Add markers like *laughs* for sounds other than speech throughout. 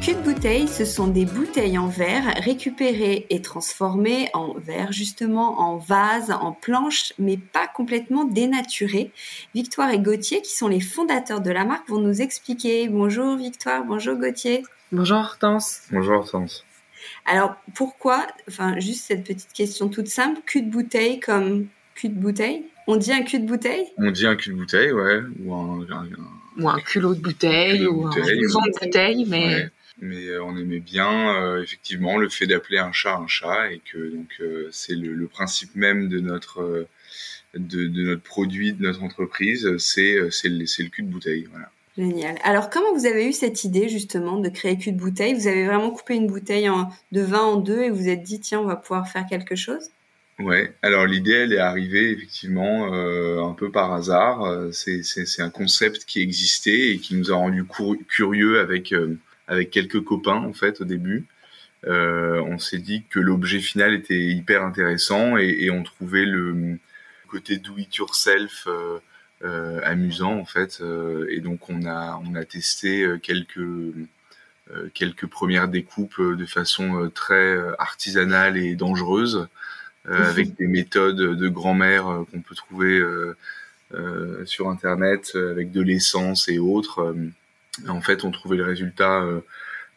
Cul de bouteille, ce sont des bouteilles en verre récupérées et transformées en verre, justement en vase, en planche, mais pas complètement dénaturées. Victoire et Gauthier, qui sont les fondateurs de la marque, vont nous expliquer. Bonjour Victoire, bonjour Gauthier. Bonjour Hortense. Bonjour Hortense. Alors pourquoi, enfin juste cette petite question toute simple, cul de bouteille comme cul de bouteille? On dit un cul de bouteille? On dit un cul de bouteille, ouais, ou un, ou un culot de bouteille, ou un vent de bouteille, mais mais euh, on aimait bien euh, effectivement le fait d'appeler un chat un chat et que donc euh, c'est le, principe même de notre de, notre produit de notre entreprise c'est c'est le, le cul de bouteille voilà. Génial. Alors, comment vous avez eu cette idée justement de créer cul de bouteille? Vous avez vraiment coupé une bouteille en, de vin en deux et vous vous êtes dit tiens, on va pouvoir faire quelque chose? Ouais. Alors l'idée, elle est arrivée effectivement un peu par hasard. C'est c'est un concept qui existait et qui nous a rendu curieux avec avec quelques copains en fait au début. Euh, on s'est dit que l'objet final était hyper intéressant et, et on trouvait le côté do it yourself euh, euh, amusant en fait. Euh, et donc on a on a testé euh, quelques euh, quelques premières découpes de façon très artisanale et dangereuse, avec des méthodes de grand-mère qu'on peut trouver sur internet, avec de l'essence et autres en fait, on trouvait le résultat. Euh,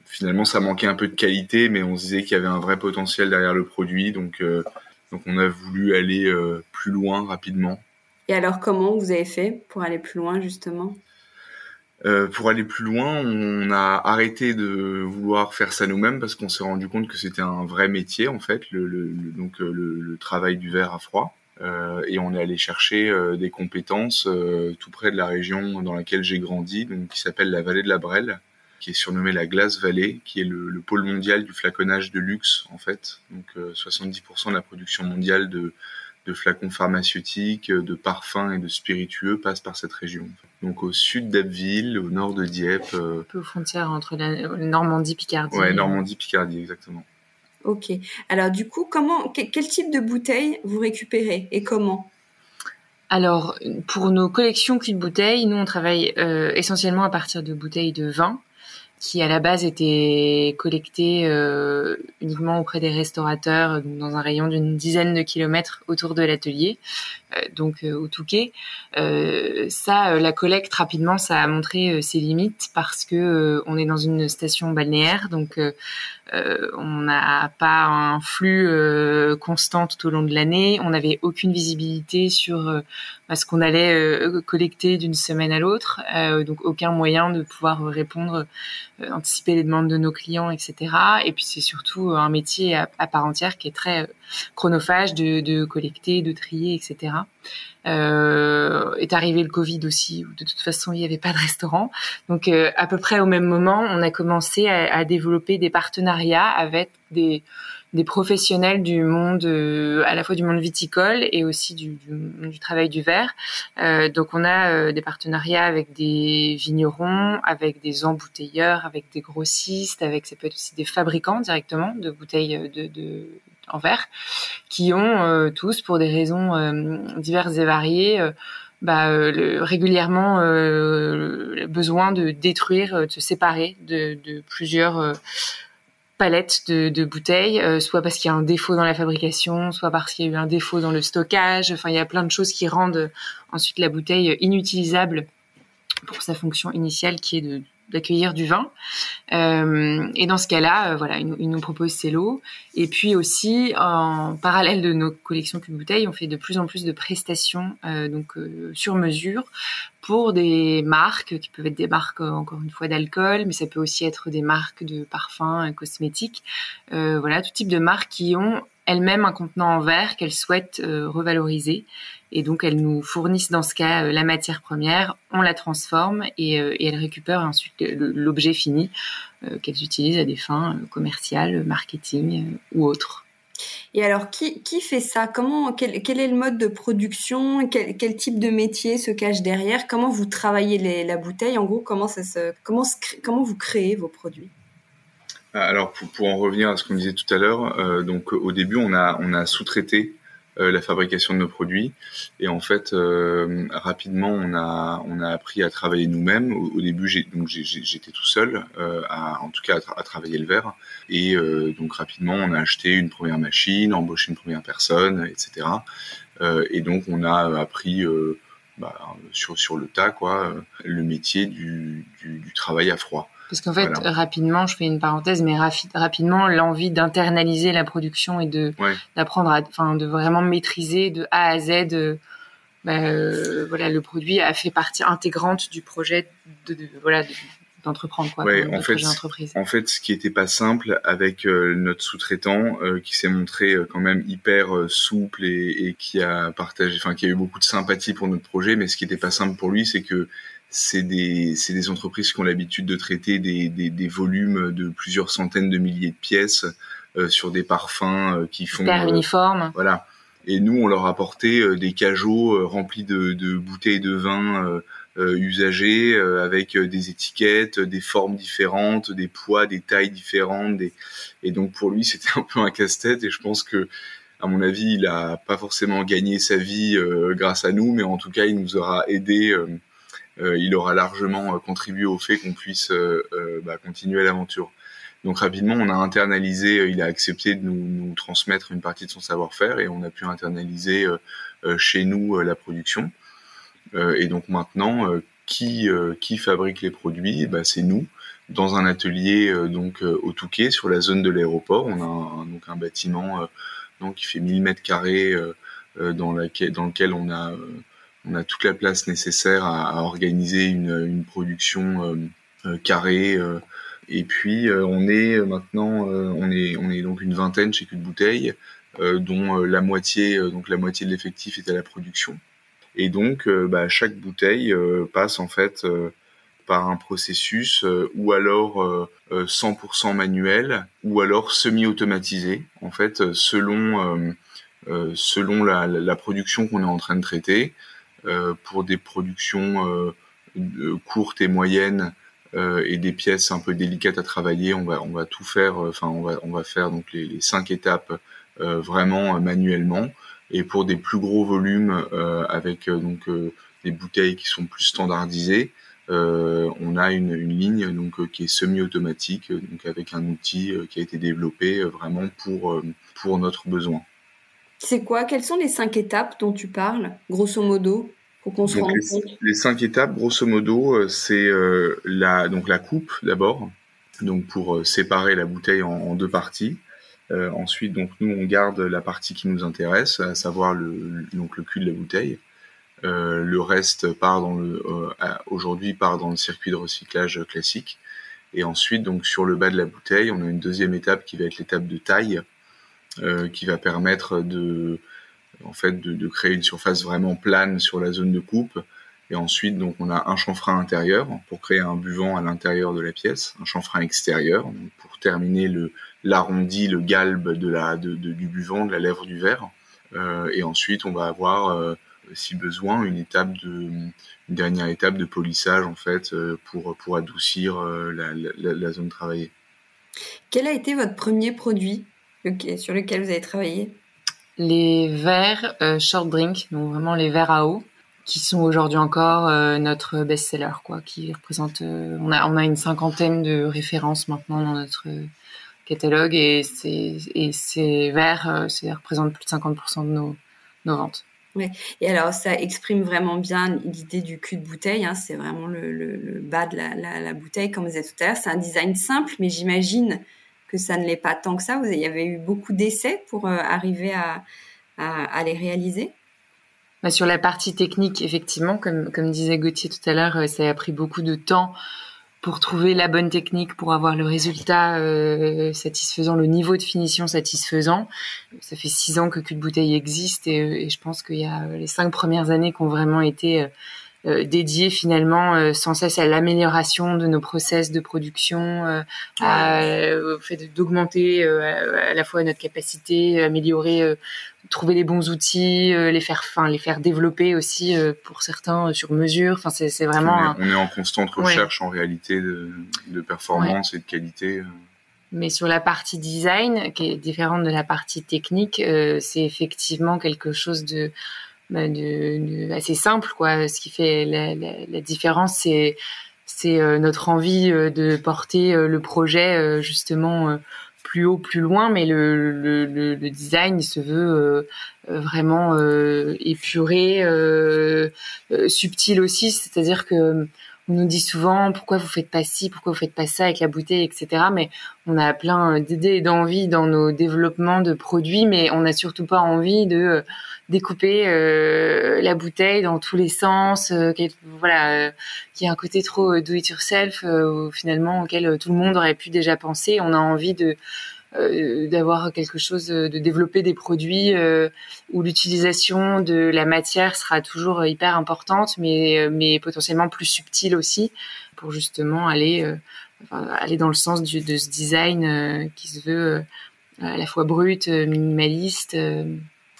finalement, ça manquait un peu de qualité, mais on se disait qu'il y avait un vrai potentiel derrière le produit. Donc, euh, donc on a voulu aller euh, plus loin rapidement. Et alors, comment vous avez fait pour aller plus loin, justement? Pour aller plus loin, on a arrêté de vouloir faire ça nous-mêmes parce qu'on s'est rendu compte que c'était un vrai métier en fait, le, donc le, travail du verre à froid. Euh, et on est allé chercher euh, des compétences euh, tout près de la région dans laquelle j'ai grandi, donc qui s'appelle la vallée de la Brelle, qui est surnommée la Glace Valley, qui est le, pôle mondial du flaconnage de luxe en fait. Donc 70% de la production mondiale de, de flacons pharmaceutiques, de parfums et de spiritueux passe par cette région. Donc au sud d'Abbeville, au nord de Dieppe. Un peu aux frontières entre la Normandie-Picardie. Ouais, Normandie-Picardie, exactement. Ok. Alors du coup, comment, quel type de bouteille vous récupérez et comment? Alors pour nos collections cul de bouteilles, nous on travaille euh, essentiellement à partir de bouteilles de vin qui à la base étaient collectées euh, uniquement auprès des restaurateurs dans un rayon d'une dizaine de kilomètres autour de l'atelier, donc au Touquet. ça, la collecte rapidement, ça a montré ses limites parce que on est dans une station balnéaire, donc euh, on n'a pas un flux euh, constant tout au long de l'année. On n'avait aucune visibilité sur euh, bah, ce qu'on allait collecter d'une semaine à l'autre, donc aucun moyen de pouvoir répondre, anticiper les demandes de nos clients, etc. Et puis c'est surtout un métier à, part entière qui est très chronophage de, de collecter, de trier, etc. Euh, est arrivé le Covid aussi, où de toute façon il n'y avait pas de restaurant. Donc euh, à peu près au même moment, on a commencé à, développer des partenariats avec des, professionnels du monde, euh, à la fois du monde viticole et aussi du, du, du travail du verre. Donc on a des partenariats avec des vignerons, avec des embouteilleurs, avec des grossistes, avec ça peut être aussi des fabricants directement de bouteilles de en verre, qui ont euh, tous, pour des raisons euh, diverses et variées, euh, bah, régulièrement besoin de détruire, de se séparer de, plusieurs palettes de bouteilles, soit parce qu'il y a un défaut dans la fabrication, soit parce qu'il y a eu un défaut dans le stockage. Enfin, il y a plein de choses qui rendent ensuite la bouteille inutilisable pour sa fonction initiale qui est de d'accueillir du vin. Euh, et dans ce cas-là, euh, voilà, ils, nous proposent ces lots. Et puis aussi, en parallèle de nos collections de bouteilles, on fait de plus en plus de prestations euh, donc sur mesure pour des marques qui peuvent être des marques encore une fois d'alcool, mais ça peut aussi être des marques de parfums, cosmétiques. voilà, tout type de marques qui ont elles-mêmes un contenant en verre qu'elles souhaitent revaloriser et donc, elles nous fournissent dans ce cas euh, la matière première, on la transforme et, euh, elles récupèrent ensuite l'objet fini euh, qu'elles utilisent à des fins commerciales, marketing ou autres. Et alors, qui, qui fait ça? Comment quel, quel, est le mode de production? Quel, quel, type de métier se cache derrière? Comment vous travaillez les, la bouteille? En gros, comment ça se comment, comment vous créez vos produits? Alors, pour, pour, en revenir à ce qu'on disait tout à l'heure, donc au début, on a on a sous-traité euh, la fabrication de nos produits. Et en fait, euh, rapidement, on a, on a appris à travailler nous-mêmes. Au, début, j'étais tout seul, euh, à, en tout cas à, travailler le verre. Et donc rapidement, on a acheté une première machine, embauché une première personne, etc. et donc, on a appris bah, sur, sur le tas, quoi, le métier du, du, du travail à froid. Parce qu'en fait, rapidement, je fais une parenthèse, mais rapidement, l'envie d'internaliser la production et de d'apprendre, enfin, de vraiment maîtriser de A à Z. Euh, bah, euh, voilà, le produit a fait partie intégrante du projet de, voilà d'entreprendre quoi. en fait, en fait, ce qui était pas simple avec euh, notre sous-traitant, qui s'est montré quand même hyper souple et, et, qui a partagé, enfin, qui a eu beaucoup de sympathie pour notre projet, mais ce qui était pas simple pour lui, c'est que c'est des, des entreprises qui ont l'habitude de traiter des, des, des, volumes de plusieurs centaines de milliers de pièces euh, sur des parfums euh, qui font Super uniforme. Voilà. Et nous, on leur apportait euh, des cajots remplis de, de, bouteilles de vin usagées avec des étiquettes, des formes différentes, des poids, des tailles différentes. Des... Et donc pour lui, *laughs* c'était un peu un casse-tête. Et je pense que à mon avis, il a pas forcément gagné sa vie grâce à nous, mais en tout cas, il nous aura aidé euh, il aura largement euh, contribué au fait qu'on puisse euh, bah, continuer l'aventure. Donc rapidement, on a internalisé, il a accepté de nous, transmettre une partie de son savoir-faire et on a pu internaliser chez nous la production. et donc maintenant, qui, qui fabrique les produits? Bah, C'est nous, dans un atelier donc au Touquet, sur la zone de l'aéroport. On a un, donc un bâtiment donc, qui fait 1000 mètres carrés dans, dans lequel on a on a toute la place nécessaire à, organiser une, production euh, euh, carrée. Euh. et puis on est maintenant, on est on est donc une vingtaine chez de Bouteille, dont la moitié donc la moitié de l'effectif est à la production. Et donc bah, chaque bouteille passe en fait par un processus ou alors 100% manuel ou alors semi-automatisé en fait selon selon la, la production qu'on est en train de traiter euh, pour des productions euh, courtes et moyennes euh, et des pièces un peu délicates à travailler, on va on va tout faire. Enfin, on va on va faire donc les, les cinq étapes vraiment manuellement. Et pour des plus gros volumes avec donc des bouteilles qui sont plus standardisées, euh, on a une, une ligne donc qui est semi-automatique, donc avec un outil qui a été développé vraiment pour pour notre besoin. C'est quoi? Quelles sont les cinq étapes dont tu parles, grosso modo, pour qu'on se rende les, compte? Les cinq étapes, grosso modo, euh, c'est euh, la donc la coupe d'abord, donc pour euh, séparer la bouteille en, deux parties. ensuite, donc nous on garde la partie qui nous intéresse, à savoir le donc le cul de la bouteille. le reste part dans le aujourd'hui part dans le circuit de recyclage classique. Et ensuite, donc sur le bas de la bouteille, on a une deuxième étape qui va être l'étape de taille, qui va permettre de, en fait, de, de, créer une surface vraiment plane sur la zone de coupe. Et ensuite, donc, on a un chanfrein intérieur pour créer un buvant à l'intérieur de la pièce, un chanfrein extérieur pour terminer le l'arrondi, le galbe de la de, du buvant, de la lèvre du verre. Euh, et ensuite, on va avoir, euh, si besoin, une étape de une dernière étape de polissage en fait euh, pour pour adoucir euh, la, la zone travaillée. Quel a été votre premier produit? Sur lequel vous avez travaillé Les verres euh, short drink, donc vraiment les verres à eau, qui sont aujourd'hui encore euh, notre best-seller, quoi, qui représente. Euh, on a on a une cinquantaine de références maintenant dans notre catalogue et ces et ces verres, ça représente plus de 50% de nos nos ventes. Ouais. Et alors, ça exprime vraiment bien l'idée du cul de bouteille. Hein. C'est vraiment le, le, le, bas de la, la, la bouteille, comme vous avez tout à l'heure. C'est un design simple, mais j'imagine que ça ne l'est pas tant que ça. Il y avait eu beaucoup d'essais pour euh, arriver à, à, les réaliser bah, Sur la partie technique, effectivement, comme, disait Gauthier tout à l'heure, euh, ça a pris beaucoup de temps pour trouver la bonne technique, pour avoir le résultat euh, satisfaisant, le niveau de finition satisfaisant. Ça fait six ans que Cul de Bouteille existe et je pense qu'il y a les cinq premières années qui ont vraiment été euh, dédié finalement euh, sans cesse à l'amélioration de nos process de production, euh, à, au fait d'augmenter à la fois notre capacité, améliorer, trouver les bons outils, les faire, enfin les faire développer aussi pour certains sur mesure. Enfin c'est vraiment. On est, on est, en constante recherche en réalité de, de performance et de qualité. Mais sur la partie design, qui est différente de la partie technique, euh, c'est effectivement quelque chose de, bah, de, de, assez simple, quoi. Ce qui fait la, la, la différence, c'est c'est euh, notre envie euh, de porter le projet justement plus haut, plus loin, mais le, le, le design il se veut vraiment épuré, subtil aussi, c'est-à-dire que on nous dit souvent pourquoi vous faites pas ci, pourquoi vous faites pas ça avec la bouteille, etc. Mais on a plein d'idées et d'envies dans nos développements de produits, mais on n'a surtout pas envie de euh, découper euh, la bouteille dans tous les sens, euh, voilà, qui a un côté trop do it yourself, finalement auquel tout le monde aurait pu déjà penser. On a envie de euh, d'avoir quelque chose, de développer des produits euh, où l'utilisation de la matière sera toujours hyper importante, mais, euh, mais potentiellement plus subtile aussi, pour justement aller, aller dans le sens du, de ce design qui se veut à la fois brut, minimaliste,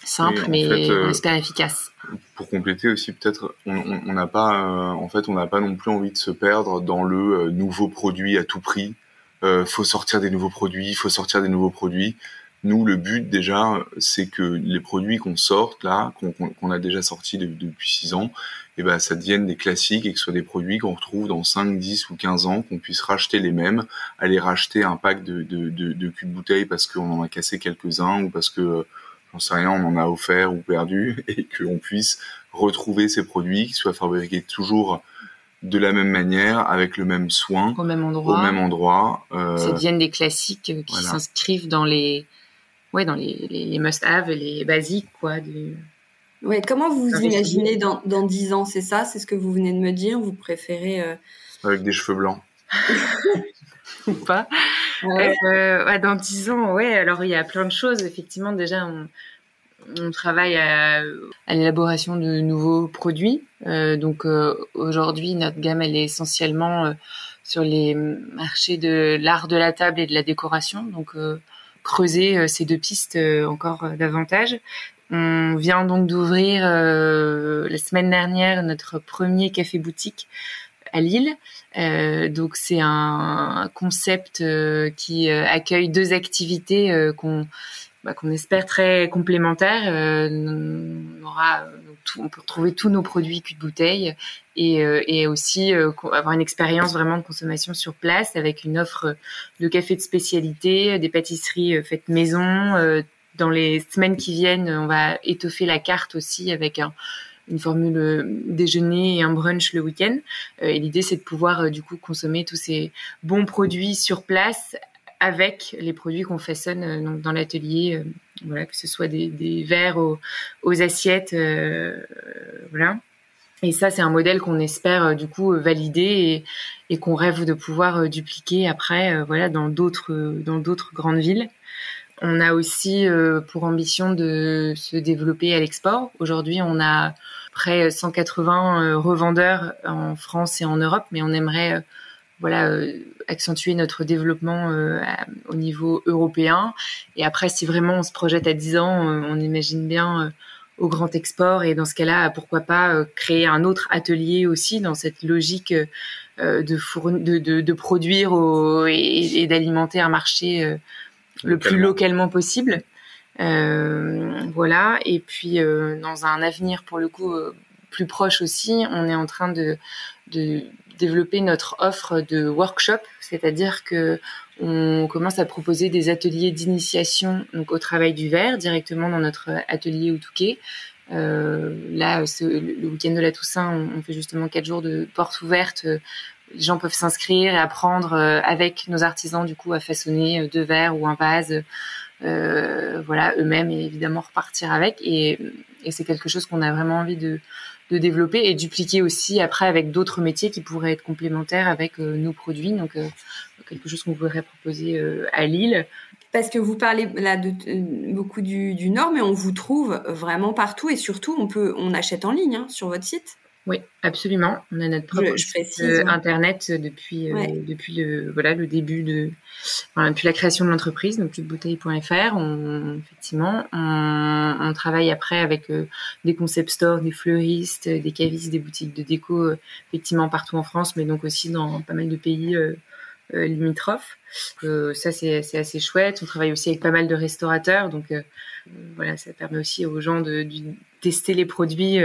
simple, mais on espère efficace. Pour compléter aussi, peut-être, on n'a pas, en fait, on n'a pas non plus envie de se perdre dans le nouveau produit à tout prix euh, faut sortir des nouveaux produits, faut sortir des nouveaux produits. Nous, le but déjà, c'est que les produits qu'on sorte là, qu'on a déjà sortis depuis 6 ans, et eh ben, ça devienne des classiques et que ce soit des produits qu'on retrouve dans 5, 10 ou 15 ans, qu'on puisse racheter les mêmes, aller racheter un pack de, de, de, de cul de bouteille parce qu'on en a cassé quelques-uns ou parce que, j'en sais rien, on en a offert ou perdu *laughs* et qu'on puisse retrouver ces produits qui soient fabriqués toujours de la même manière, avec le même soin, au même endroit. Au même endroit. Euh, ça deviennent des classiques euh, qui s'inscrivent dans les, ouais, dans les, les, must-have, les basiques, quoi. Ouais, comment vous vous imaginez dans, dans 10 ans, c'est ça C'est ce que vous venez de me dire Vous préférez... Euh, avec des cheveux blancs. *laughs* Ou pas. Euh, dans 10 ans, ouais, alors il y a plein de choses. Effectivement, déjà, on, on travaille à, l'élaboration de nouveaux produits. Euh, donc euh, aujourd'hui, notre gamme elle est essentiellement euh, sur les marchés de l'art de la table et de la décoration. Donc creuser ces deux pistes encore davantage. On vient donc d'ouvrir la semaine dernière notre premier café boutique à Lille. donc c'est un, concept qui accueille deux activités qu'on bah, qu'on espère très complémentaires. Euh, on aura on peut retrouver tous nos produits cul de bouteille et, euh, et aussi euh, avoir une expérience vraiment de consommation sur place avec une offre de café de spécialité, des pâtisseries faites maison. dans les semaines qui viennent, on va étoffer la carte aussi avec un, une formule déjeuner et un brunch le week-end. et l'idée, c'est de pouvoir du coup consommer tous ces bons produits sur place avec les produits qu'on façonne euh, dans l'atelier, euh, voilà, que ce soit des, verres aux, assiettes, euh, voilà. Et ça, c'est un modèle qu'on espère du coup valider et, et qu'on rêve de pouvoir dupliquer après, voilà, dans d'autres dans d'autres grandes villes. On a aussi pour ambition de se développer à l'export. Aujourd'hui, on a près 180 revendeurs en France et en Europe, mais on aimerait voilà euh, accentuer notre développement euh, au niveau européen. Et après, si vraiment on se projette à 10 ans, euh, on imagine bien au grand export et dans ce cas-là, pourquoi pas créer un autre atelier aussi dans cette logique de, de, de, produire et, d'alimenter un marché le plus localement possible. voilà. Et puis dans un avenir pour le coup plus proche aussi, on est en train de, de développer notre offre de workshop, c'est-à-dire que on commence à proposer des ateliers d'initiation donc au travail du verre directement dans notre atelier au Touquet. Euh, là, le week-end de la Toussaint, on, fait justement quatre jours de portes ouvertes. Les gens peuvent s'inscrire et apprendre euh, avec nos artisans du coup à façonner euh, deux verres ou un vase. Euh, voilà, eux-mêmes et évidemment repartir avec. Et, et c'est quelque chose qu'on a vraiment envie de, de développer et dupliquer aussi après avec d'autres métiers qui pourraient être complémentaires avec nos produits. Donc, euh, quelque chose qu'on voudrait proposer euh, à Lille. Parce que vous parlez là de, beaucoup du, du, Nord, mais on vous trouve vraiment partout et surtout on peut, on achète en ligne hein, sur votre site. Oui, absolument. On a notre propre site internet depuis depuis le voilà le début de depuis la création de l'entreprise, donc bouteille.fr. On effectivement on, on, travaille après avec des concept stores, des fleuristes, des cavistes, des boutiques de déco effectivement partout en France, mais donc aussi dans pas mal de pays limitrophes. ça, c'est assez chouette. On travaille aussi avec pas mal de restaurateurs. Donc, voilà, ça permet aussi aux gens de, tester les produits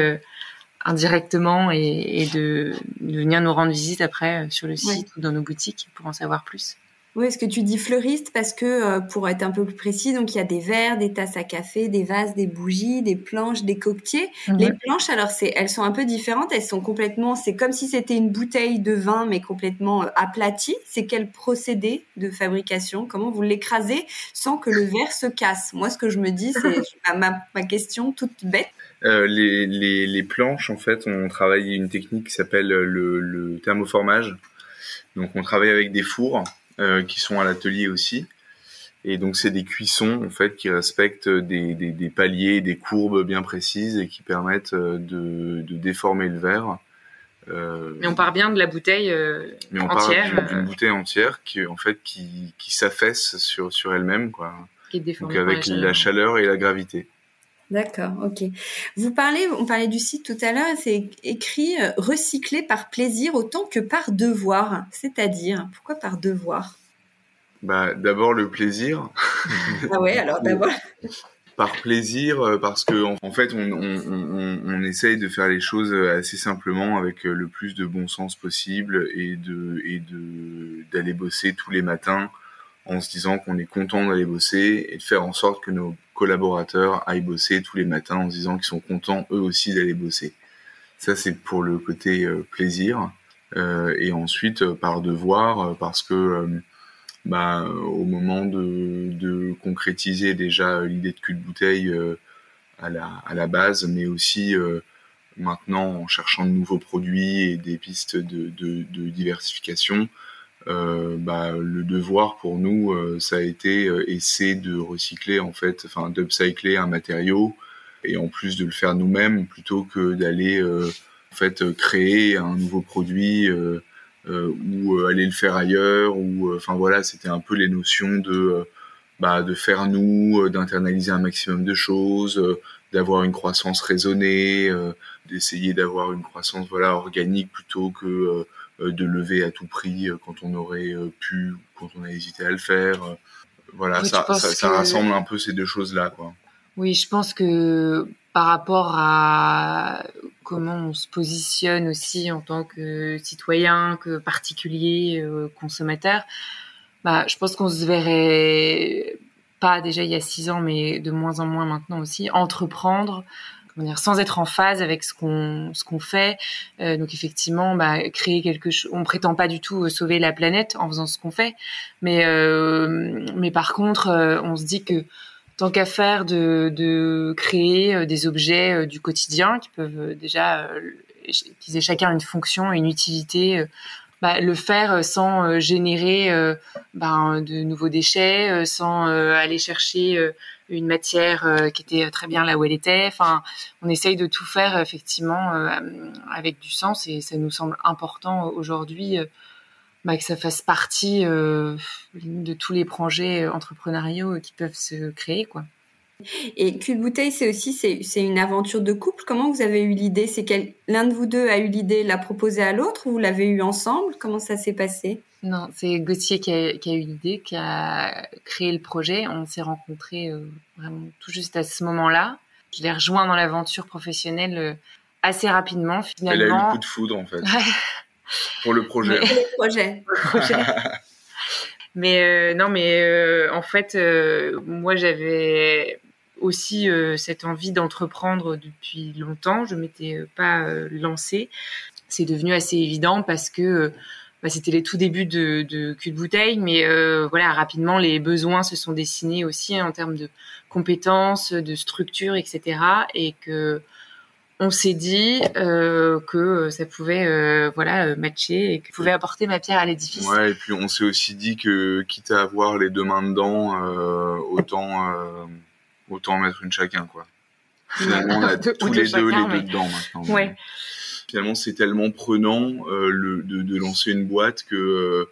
indirectement et, de, venir nous rendre visite après sur le site ou dans nos boutiques pour en savoir plus. Oui, est-ce que tu dis fleuriste parce que euh, pour être un peu plus précis, donc il y a des verres, des tasses à café, des vases, des bougies, des planches, des coquetiers. Mhm. Les planches, alors c'est, elles sont un peu différentes. Elles sont complètement, c'est comme si c'était une bouteille de vin mais complètement euh, aplatie. C'est quel procédé de fabrication? Comment vous l'écrasez sans que le verre se casse? Moi, ce que je me dis, c'est *laughs* ma, ma, question toute bête. Euh, les, les, les, planches, en fait, on travaille une technique qui s'appelle le, le thermoformage. Donc, on travaille avec des fours euh, qui sont à l'atelier aussi. Et donc c'est des cuissons en fait qui respectent des, des, des, paliers, des courbes bien précises et qui permettent euh, de, de déformer le verre. Euh, mais on part bien de la bouteille euh, mais on entière. part d'une bouteille entière qui en fait qui, qui s'affaisse sur sur elle-même quoi. Qui est donc avec la chaleur et la gravité. D'accord, ok. Vous parlez, on parlait du site tout à l'heure, c'est écrit euh, recycler par plaisir autant que par devoir. C'est-à-dire, pourquoi par devoir? Bah, d'abord le plaisir. ah ouais, alors d'abord. *laughs* par plaisir, euh, parce que en fait, on, on, on, essaye de faire les choses assez simplement avec euh, le plus de bon sens possible et de et de d'aller bosser tous les matins en se disant qu'on est content d'aller bosser et de faire en sorte que nos collaborateurs aillent bosser tous les matins en se disant qu'ils sont contents eux aussi d'aller bosser. Ça, c'est pour le côté euh, plaisir. Euh, et ensuite, euh, par devoir, parce que bah, au moment de, de concrétiser déjà l'idée de cul de bouteille à, la, à la base, mais aussi maintenant en cherchant de nouveaux produits et des pistes de, de, de diversification, euh, bah, le devoir pour nous, euh, ça a été euh, essayer de recycler en fait, enfin d'upcycler un matériau et en plus de le faire nous-mêmes plutôt que d'aller en fait créer un nouveau produit ou aller le faire ailleurs ou enfin voilà, c'était un peu les notions de bah, de faire nous, d'internaliser un maximum de choses, d'avoir une croissance raisonnée, d'essayer d'avoir une croissance voilà organique plutôt que euh, de lever à tout prix euh, quand on aurait euh, pu, quand on a hésité à le faire. Voilà, ça, ça, rassemble un peu ces deux choses-là, quoi. Oui, je pense que par rapport à comment on se positionne aussi en tant que citoyen, que particulier, consommateur, bah, je pense qu'on se verrait pas déjà il y a six ans, mais de moins en moins maintenant aussi, entreprendre sans être en phase avec ce qu'on ce qu'on fait. Euh, donc effectivement, bah, créer quelque chose. On prétend pas du tout euh, sauver la planète en faisant ce qu'on fait, mais euh, mais par contre, on se dit que tant qu'à faire de, de créer des objets du quotidien qui peuvent déjà qu'ils aient chacun une fonction, une utilité. Bah, le faire sans générer bah, de nouveaux déchets, sans aller chercher une matière euh, qui était très bien là où elle était. Enfin, on essaye de tout faire effectivement euh, avec du sens et ça nous semble important aujourd'hui euh, bah, que ça fasse partie de tous les projets entrepreneuriaux qui peuvent se créer, quoi. Et cul de bouteille, c'est aussi c'est une aventure de couple. Comment vous avez eu l'idée? C'est l'un de vous deux a eu l'idée, l'a proposé à l'autre, ou vous l'avez eu ensemble? Comment ça s'est passé? Non, c'est Gauthier qui a, qui a, eu l'idée, qui a créé le projet. On s'est rencontrés euh, vraiment tout juste à ce moment-là. Je l'ai rejoint dans l'aventure professionnelle euh, assez rapidement, finalement. Elle a eu le coup de foudre, en fait. pour le projet. Pour le projet. projet. *laughs* mais euh, non, mais en fait, moi, j'avais aussi cette envie d'entreprendre depuis longtemps. Je m'étais pas lancée. C'est devenu assez évident parce que bah, c'était les tout débuts de, de cul de bouteille, mais euh, voilà, rapidement les besoins se sont dessinés aussi en termes de compétences, de structure, etc. Et que on s'est dit euh, que ça pouvait euh, voilà matcher et que pouvait apporter ma pierre à l'édifice. Ouais, et puis on s'est aussi dit que quitte à avoir les deux mains dedans, euh, autant autant mettre une chacun quoi. Finalement, on a *laughs* tous les deux les deux dedans maintenant. Ouais finalement c'est tellement prenant euh, le, de, de, lancer une boîte que euh,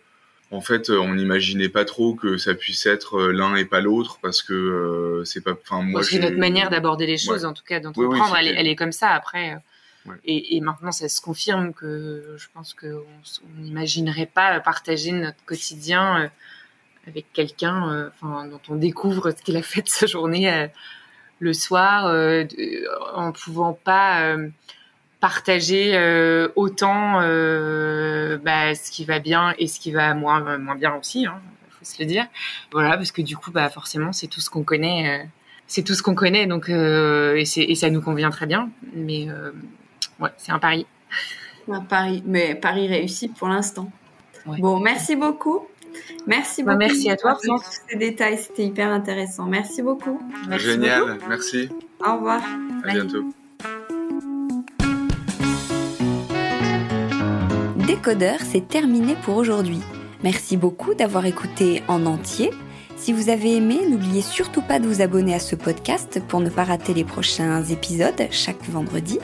en fait on n'imaginait pas trop que ça puisse être euh, l'un et pas l'autre parce que c'est pas enfin moi c'est notre manière d'aborder les choses en tout cas d'entreprendre elle, elle, est comme ça après Et, maintenant, ça se confirme que je pense qu'on n'imaginerait pas partager notre quotidien avec quelqu'un euh, enfin, dont on découvre ce qu'il a fait de sa journée euh, le soir, en pouvant pas partager autant bah, ce qui va bien et ce qui va moins, moins bien aussi. Il hein, faut se le dire. Voilà, parce que du coup, bah, forcément, c'est tout ce qu'on connaît c'est tout ce qu'on connaît, donc euh, et, et, ça nous convient très bien. Mais euh, ouais, c'est un pari. Un pari, mais pari réussi pour l'instant. Bon, merci beaucoup. Merci bah, beaucoup. merci à toi pour tous ces détails, c'était hyper intéressant. Merci beaucoup. Génial, merci. Au revoir. À bientôt. Décodeur, c'est terminé pour aujourd'hui. Merci beaucoup d'avoir écouté en entier si vous avez aimé, n'oubliez surtout pas de vous abonner à ce podcast pour ne pas rater les prochains épisodes chaque vendredi.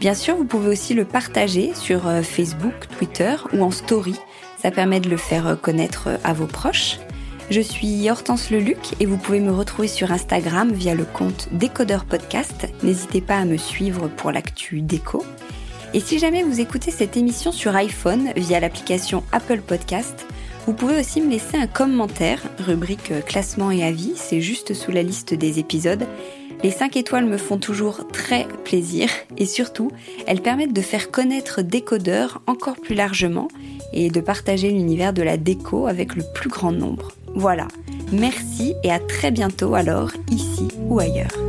Bien sûr, vous pouvez aussi le partager sur euh, Facebook, Twitter ou en story. Ça permet de le faire connaître euh, à vos proches. Je suis Hortense Leluc et vous pouvez me retrouver sur Instagram via le compte Décodeur Podcast. N'hésitez pas à me suivre pour l'actu déco. Et si jamais vous écoutez cette émission sur iPhone via l'application Apple Podcast, vous pouvez aussi me laisser un commentaire, rubrique euh, classement et avis, c'est juste sous la liste des épisodes. Les 5 étoiles me font toujours très plaisir et surtout, elles permettent de faire connaître Décodeur encore plus largement et de partager l'univers de la déco avec le plus grand nombre. Voilà, merci et à très bientôt alors, ici ou ailleurs.